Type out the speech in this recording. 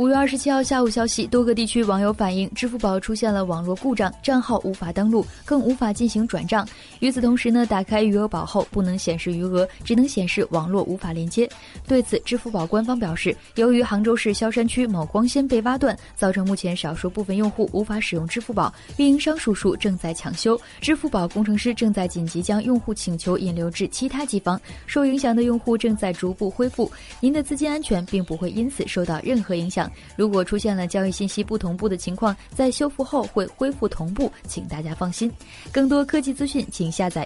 五月二十七号下午消息，多个地区网友反映支付宝出现了网络故障，账号无法登录，更无法进行转账。与此同时呢，打开余额宝后不能显示余额，只能显示网络无法连接。对此，支付宝官方表示，由于杭州市萧山区某光纤被挖断，造成目前少数部分用户无法使用支付宝，运营商叔叔正在抢修，支付宝工程师正在紧急将用户请求引流至其他机房，受影响的用户正在逐步恢复。您的资金安全并不会因此受到任何影响。如果出现了交易信息不同步的情况，在修复后会恢复同步，请大家放心。更多科技资讯，请下载